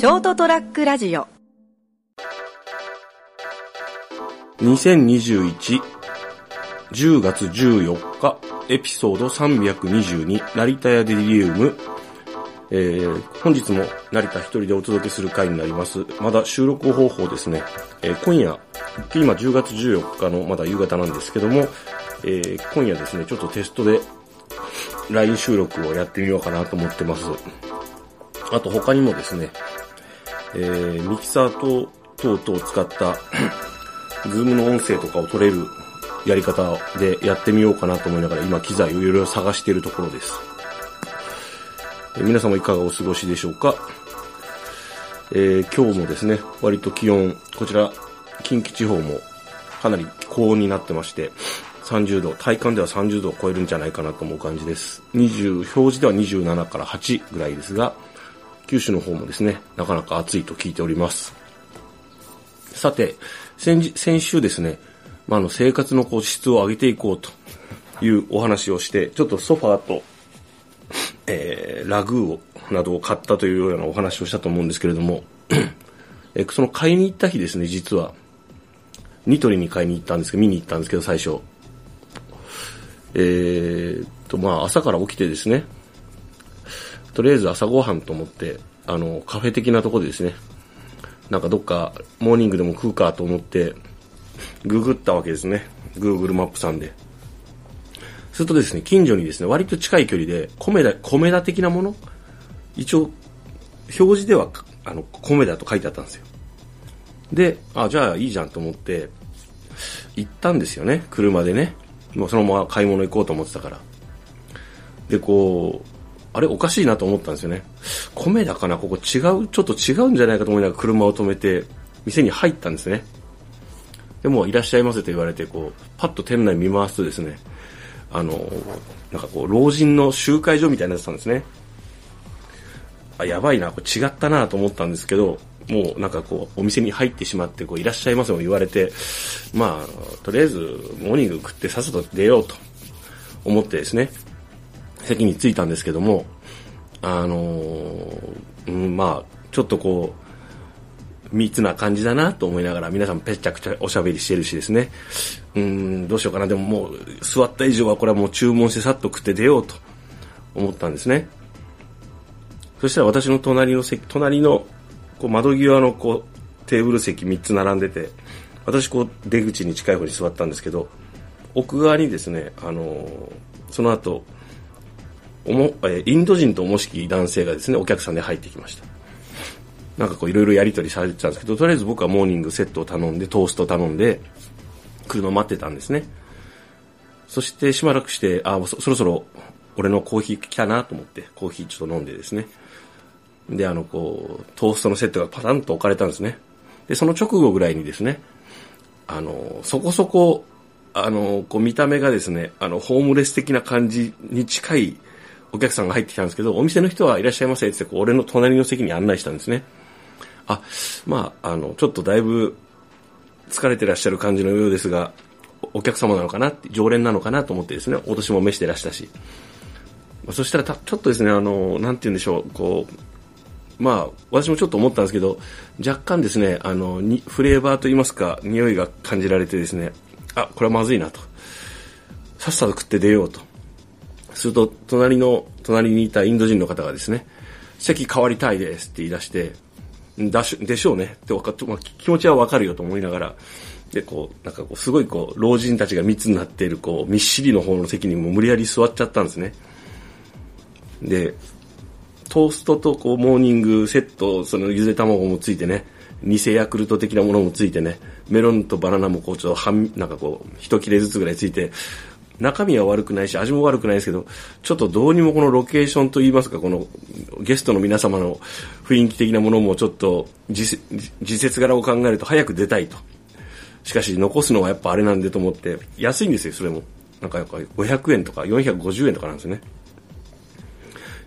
ショートトラックラジオ2021 10月14日エピソード322成田屋デリリウムえー、本日も成田一人でお届けする回になります。まだ収録方法ですね。えー、今夜、今10月14日のまだ夕方なんですけども、えー、今夜ですね、ちょっとテストで LINE 収録をやってみようかなと思ってます。あと他にもですね、えー、ミキサーと等々を使った ズームの音声とかを取れるやり方でやってみようかなと思いながら今機材をいろいろ探しているところです。え皆様いかがお過ごしでしょうか、えー、今日もですね、割と気温、こちら、近畿地方もかなり高温になってまして、30度、体感では30度を超えるんじゃないかなと思う感じです。20、表示では27から8ぐらいですが、九州の方もですね、なかなか暑いと聞いております。さて、先先週ですね、まあ、の生活のこう質を上げていこうというお話をして、ちょっとソファーとえー、ラグーを、などを買ったというようなお話をしたと思うんですけれども、えその買いに行った日ですね、実は、ニトリに買いに行ったんですけど、見に行ったんですけど、最初。えー、と、まあ、朝から起きてですね、とりあえず朝ごはんと思って、あの、カフェ的なとこでですね、なんかどっかモーニングでも食うかと思って、ググったわけですね。Google マップさんで。するとですね、近所にですね、割と近い距離で、米田、米田的なもの？一応、表示では、あの、米田と書いてあったんですよ。で、あ、じゃあいいじゃんと思って、行ったんですよね、車でね。もうそのまま買い物行こうと思ってたから。で、こう、あれおかしいなと思ったんですよね。米田かなここ違う、ちょっと違うんじゃないかと思いながら車を止めて、店に入ったんですね。でも、いらっしゃいませと言われて、こう、パッと店内見回すとですね、あの、なんかこう、老人の集会所みたいになってたんですね。あ、やばいな、これ違ったなと思ったんですけど、もうなんかこう、お店に入ってしまって、こう、いらっしゃいませも言われて、まあ、とりあえず、モーニング食ってさっさと出ようと思ってですね、席に着いたんですけども、あのうん、まあ、ちょっとこう、密な感じだなと思いながら皆さんぺちゃくちゃおしゃべりしてるしですね。うん、どうしようかな。でももう座った以上はこれはもう注文してさっと食って出ようと思ったんですね。そしたら私の隣の席、隣のこう窓際のこうテーブル席3つ並んでて、私こう出口に近い方に座ったんですけど、奥側にですね、あのー、その後、おも、えインド人とおもしき男性がですね、お客さんで入ってきました。なんかこういろいろやり取りされてたんですけど、とりあえず僕はモーニングセットを頼んで、トースト頼んで、車待ってたんですね。そしてしばらくして、あ、そそろそろ俺のコーヒー来たなと思って、コーヒーちょっと飲んでですね。で、あの、こう、トーストのセットがパタンと置かれたんですね。で、その直後ぐらいにですね、あの、そこそこ、あの、こう見た目がですね、あの、ホームレス的な感じに近いお客さんが入ってきたんですけど、お店の人はいらっしゃいませって、こう俺の隣の席に案内したんですね。あ、まあ、あの、ちょっとだいぶ疲れてらっしゃる感じのようですが、お客様なのかなって、常連なのかなと思ってですね、お年も召してらしたし。そしたらたちょっとですね、あの、なんて言うんでしょう、こう、まあ、私もちょっと思ったんですけど、若干ですね、あの、フレーバーと言いますか、匂いが感じられてですね、あ、これはまずいなと。さっさと食って出ようと。すると、隣の、隣にいたインド人の方がですね、席変わりたいですって言い出して、だし、でしょうねってわかっまあ、気持ちはわかるよと思いながら、で、こう、なんかこう、すごいこう、老人たちが密になっている、こう、みっしりの方の席にも無理やり座っちゃったんですね。で、トーストとこう、モーニングセット、そのゆで卵もついてね、偽ヤクルト的なものもついてね、メロンとバナナもこう、ちょっと半、なんかこう、一切れずつぐらいついて、中身は悪くないし、味も悪くないですけど、ちょっとどうにもこのロケーションといいますか、このゲストの皆様の雰囲気的なものもちょっと時節柄を考えると早く出たいと。しかし残すのはやっぱあれなんでと思って、安いんですよ、それも。なんか500円とか450円とかなんですよね。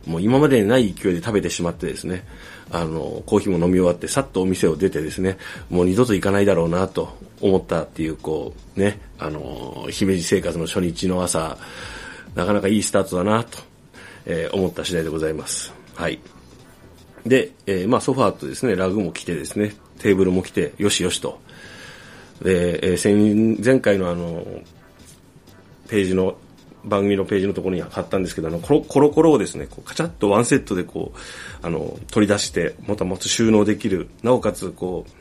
もう今までにない勢いで食べてしまってですね、あの、コーヒーも飲み終わって、さっとお店を出てですね、もう二度と行かないだろうなと思ったっていう、こう、ね、あの、姫路生活の初日の朝、なかなかいいスタートだなと、えー、思った次第でございます。はい。で、えー、まあソファーとですね、ラグも来てですね、テーブルも来て、よしよしと。で、えー、前回のあの、ページの、番組のページのところに貼ったんですけど、あの、コロコロコロをですね、こうカチャッとワンセットでこう、あの、取り出して、もたもつ収納できる、なおかつこう、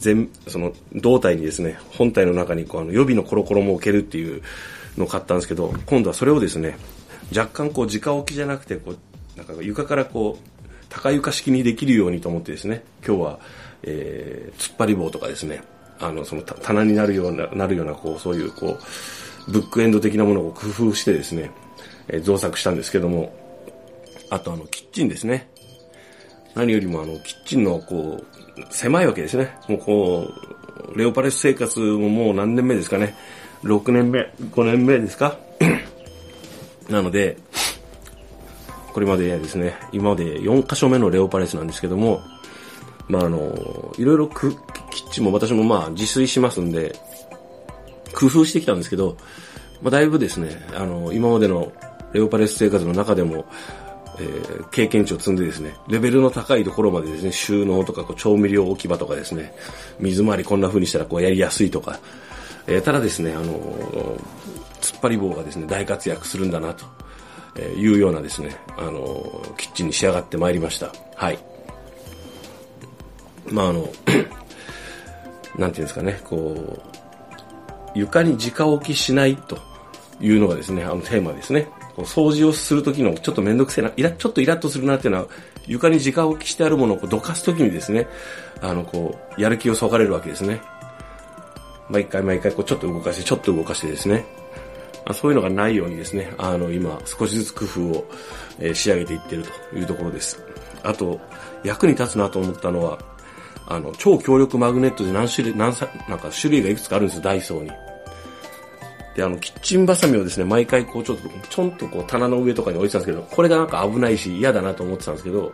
全、その、胴体にですね、本体の中にこう、あの、予備のコロコロも置けるっていうのを買ったんですけど、今度はそれをですね、若干こう、直置きじゃなくて、こう、なんか床からこう、高床式にできるようにと思ってですね、今日は、えー、突っ張り棒とかですね、あの、その棚になるような、なるような、こう、そういう、こう、ブックエンド的なものを工夫してですね、えー、造作したんですけども、あとあの、キッチンですね。何よりもあの、キッチンの、こう、狭いわけですね。もうこう、レオパレス生活ももう何年目ですかね。6年目、5年目ですか なので、これまでですね、今まで4箇所目のレオパレスなんですけども、まああの、いろいろキッチンも私もまあ自炊しますんで、工夫してきたんですけど、まあだいぶですね、あの、今までのレオパレス生活の中でも、えー、経験値を積んでですね、レベルの高いところまでですね、収納とかこう調味料置き場とかですね、水回りこんな風にしたらこうやりやすいとか、えー、ただですね、あのー、突っ張り棒がですね、大活躍するんだなと。えいうようなですね、あの、キッチンに仕上がってまいりました。はい。まあ、あの、なんていうんですかね、こう、床に直置きしないというのがですね、あのテーマですね。掃除をするときのちょっとめんどくせえな、イラちょっとイラッとするなっていうのは、床に直置きしてあるものをこうどかすときにですね、あの、こう、やる気をそがれるわけですね。毎回毎回こうちょっと動かして、ちょっと動かしてですね、そういうのがないようにですね、あの、今、少しずつ工夫を、え、仕上げていってるというところです。あと、役に立つなと思ったのは、あの、超強力マグネットで何種類、何さ、なんか種類がいくつかあるんですよ、ダイソーに。で、あの、キッチンバサミをですね、毎回こう、ちょっと、ちょんとこう、棚の上とかに置いてたんですけど、これがなんか危ないし嫌だなと思ってたんですけど、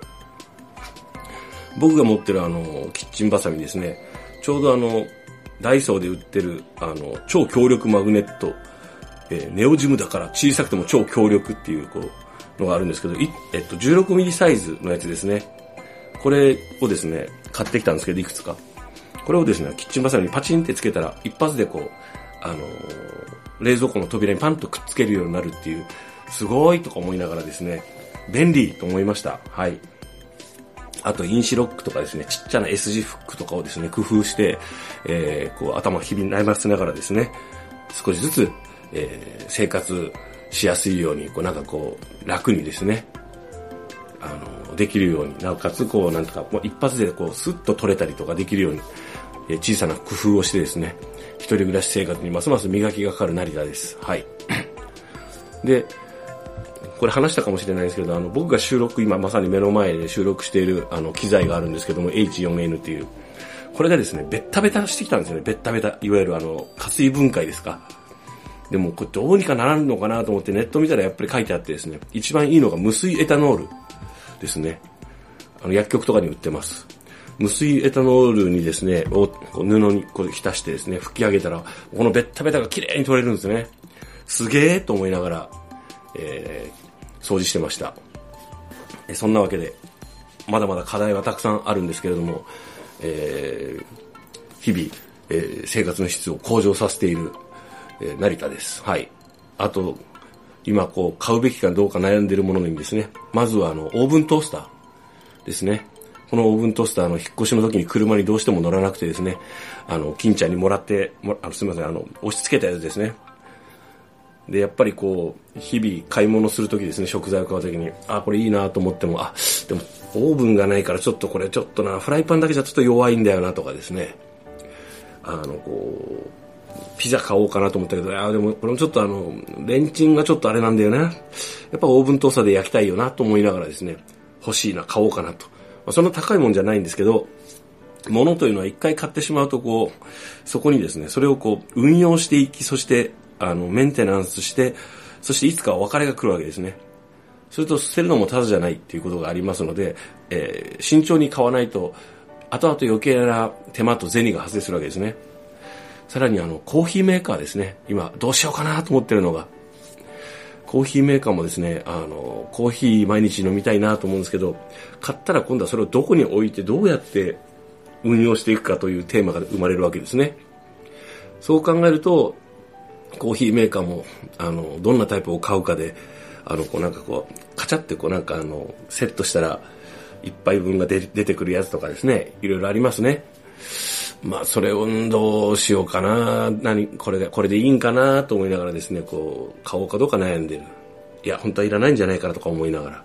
僕が持ってるあの、キッチンバサミですね、ちょうどあの、ダイソーで売ってる、あの、超強力マグネットえー、ネオジムだから小さくても超強力っていう、こう、のがあるんですけど、えっと、16ミリサイズのやつですね。これをですね、買ってきたんですけど、いくつか。これをですね、キッチンバサミにパチンってつけたら、一発でこう、あの、冷蔵庫の扉にパンとくっつけるようになるっていう、すごいとか思いながらですね、便利と思いました。はい。あと、インシロックとかですね、ちっちゃな S 字フックとかをですね、工夫して、えー、こう、頭を日々悩ませながらですね、少しずつえー、生活しやすいように、こうなんかこう、楽にですね、あの、できるように、なおかつこう、なんとか、もう一発でこう、スッと取れたりとかできるように、えー、小さな工夫をしてですね、一人暮らし生活にますます磨きがかかる成田です。はい。で、これ話したかもしれないですけど、あの、僕が収録、今まさに目の前で収録している、あの、機材があるんですけども、H4N っていう、これがですね、ベッタベタしてきたんですよね。ベッタベタ。いわゆるあの、加水分解ですか。でもこれどうにかならんのかなと思ってネット見たらやっぱり書いてあってですね、一番いいのが無水エタノールですね。あの薬局とかに売ってます。無水エタノールにですね、をこう布にこう浸してですね、吹き上げたら、このベッタベタが綺麗に取れるんですね。すげえと思いながら、えー、掃除してました。そんなわけで、まだまだ課題はたくさんあるんですけれども、えー、日々、えー、生活の質を向上させているえー、成田です。はい。あと、今こう、買うべきかどうか悩んでるものにですね、まずはあの、オーブントースターですね。このオーブントースターの引っ越しの時に車にどうしても乗らなくてですね、あの、金ちゃんにもらって、もあのすみません、あの、押し付けたやつですね。で、やっぱりこう、日々買い物するときですね、食材を買うときに、あ、これいいなと思っても、あ、でも、オーブンがないからちょっとこれちょっとな、フライパンだけじゃちょっと弱いんだよなとかですね、あの、こう、ピザ買おうかなと思ったけど、あでもこれもちょっとあの、レンチンがちょっとあれなんだよね。やっぱオーブントースターで焼きたいよなと思いながらですね、欲しいな、買おうかなと。あ、そんな高いもんじゃないんですけど、物というのは一回買ってしまうとこう、そこにですね、それをこう、運用していき、そして、あの、メンテナンスして、そしていつかお別れが来るわけですね。それと捨てるのもただじゃないっていうことがありますので、えー、慎重に買わないと、後々余計な手間と銭が発生するわけですね。さらにあの、コーヒーメーカーですね。今、どうしようかなと思ってるのが、コーヒーメーカーもですね、あの、コーヒー毎日飲みたいなと思うんですけど、買ったら今度はそれをどこに置いてどうやって運用していくかというテーマが生まれるわけですね。そう考えると、コーヒーメーカーも、あの、どんなタイプを買うかで、あの、こうなんかこう、カチャってこうなんかあの、セットしたら、一杯分が出てくるやつとかですね、いろいろありますね。まあ、それをどうしようかな、何、これで、これでいいんかなと思いながらですね、こう、買おうかどうか悩んでる。いや、本当はいらないんじゃないかなとか思いながら。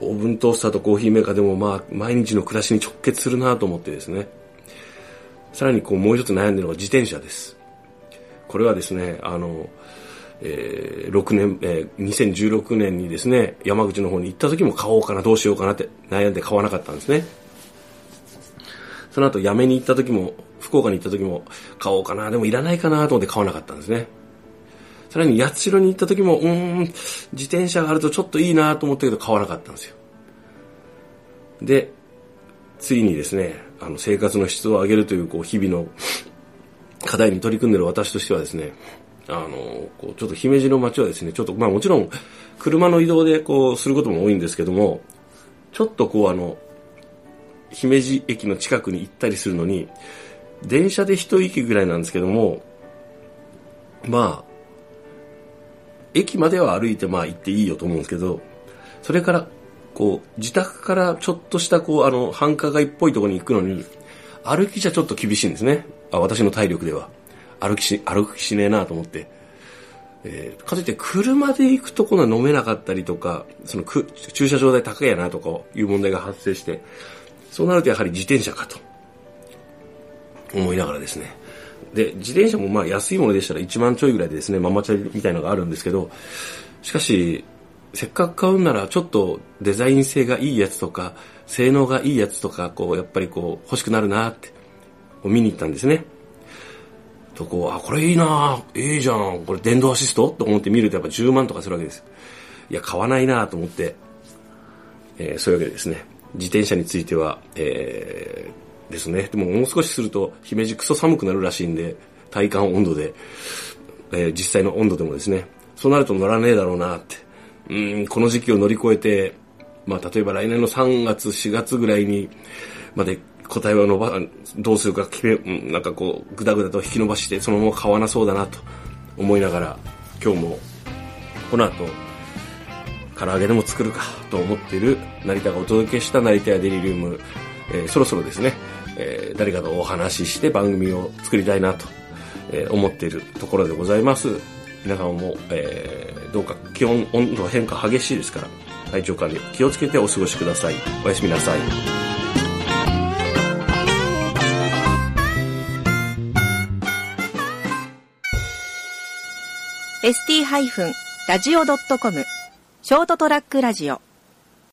オーブントースターとコーヒーメーカーでもまあ、毎日の暮らしに直結するなと思ってですね。さらにこう、もう一つ悩んでるのが自転車です。これはですね、あの、えー、6年、えー、2016年にですね、山口の方に行った時も買おうかな、どうしようかなって悩んで買わなかったんですね。その後辞めに行った時も、福岡に行った時も買おうかな、でもいらないかなと思って買わなかったんですね。さらに八代に行った時も、うん、自転車があるとちょっといいなと思ったけど買わなかったんですよ。で、ついにですね、あの生活の質を上げるというこう日々の課題に取り組んでる私としてはですね、あの、こうちょっと姫路の街はですね、ちょっとまあもちろん車の移動でこうすることも多いんですけども、ちょっとこうあの、姫路駅の近くに行ったりするのに、電車で一息ぐらいなんですけども、まあ、駅までは歩いてまあ行っていいよと思うんですけど、それから、こう、自宅からちょっとしたこう、あの、繁華街っぽいところに行くのに、歩きじゃちょっと厳しいんですね。あ私の体力では。歩きし、歩きしねえなと思って。えー、かといって車で行くところは飲めなかったりとか、そのく駐車場代高いやなとかいう問題が発生して、そうなるとやはり自転車かと思いながらですね。で、自転車もまあ安いものでしたら1万ちょいぐらいでですね、ママチャリみたいのがあるんですけど、しかし、せっかく買うんならちょっとデザイン性がいいやつとか、性能がいいやつとか、こう、やっぱりこう、欲しくなるなって、見に行ったんですね。とこう、あ、これいいなええじゃん、これ電動アシスト？と思って見るとやっぱ10万とかするわけです。いや、買わないなと思って、えー、そういうわけですね。自転車については、えー、ですね。でももう少しすると、姫路クソ寒くなるらしいんで、体感温度で、えー、実際の温度でもですね、そうなると乗らねえだろうなって。うん、この時期を乗り越えて、まあ、例えば来年の3月、4月ぐらいに、まで答えを伸ば、どうするか決め、なんかこう、ぐだぐだと引き伸ばして、そのまま買わなそうだなと思いながら、今日も、この後、唐揚げでも作るかと思っている成田がお届けした成田やデリリウム、えー、そろそろですね、えー、誰かとお話しして番組を作りたいなと、えー、思っているところでございます。皆さんも、えー、どうか気温、温度変化激しいですから、体調管理気をつけてお過ごしください。おやすみなさい。st-radio.com ショートトラックラジオ。